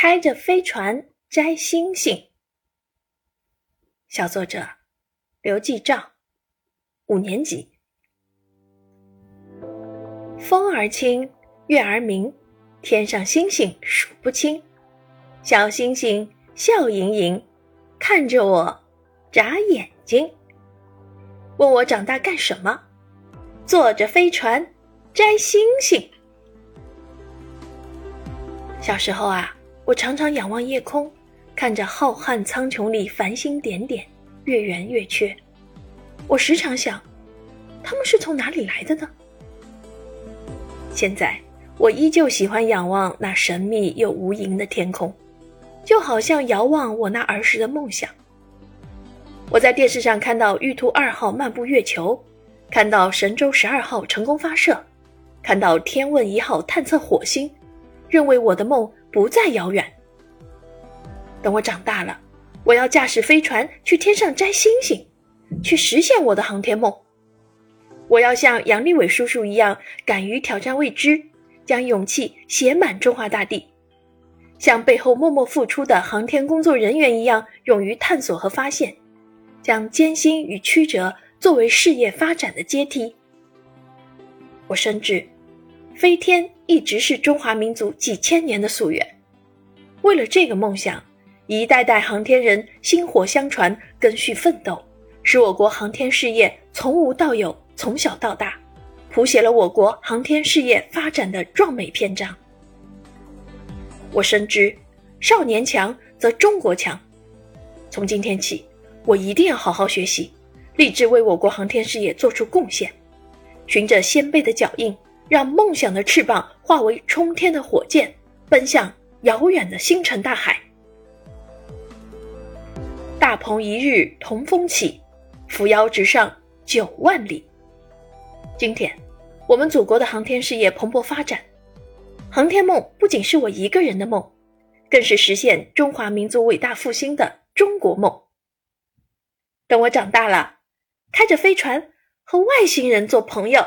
开着飞船摘星星。小作者刘继照，五年级。风儿轻，月儿明，天上星星数不清。小星星笑盈盈，看着我眨眼睛，问我长大干什么？坐着飞船摘星星。小时候啊，我常常仰望夜空，看着浩瀚苍穹里繁星点点，月圆月缺。我时常想，他们是从哪里来的呢？现在，我依旧喜欢仰望那神秘又无垠的天空，就好像遥望我那儿时的梦想。我在电视上看到玉兔二号漫步月球。看到神舟十二号成功发射，看到天问一号探测火星，认为我的梦不再遥远。等我长大了，我要驾驶飞船去天上摘星星，去实现我的航天梦。我要像杨利伟叔叔一样，敢于挑战未知，将勇气写满中华大地；像背后默默付出的航天工作人员一样，勇于探索和发现，将艰辛与曲折。作为事业发展的阶梯，我深知，飞天一直是中华民族几千年的夙愿。为了这个梦想，一代代航天人薪火相传、赓续奋斗，使我国航天事业从无到有、从小到大，谱写了我国航天事业发展的壮美篇章。我深知，少年强则中国强。从今天起，我一定要好好学习。立志为我国航天事业做出贡献，循着先辈的脚印，让梦想的翅膀化为冲天的火箭，奔向遥远的星辰大海。大鹏一日同风起，扶摇直上九万里。今天，我们祖国的航天事业蓬勃发展，航天梦不仅是我一个人的梦，更是实现中华民族伟大复兴的中国梦。等我长大了。开着飞船和外星人做朋友。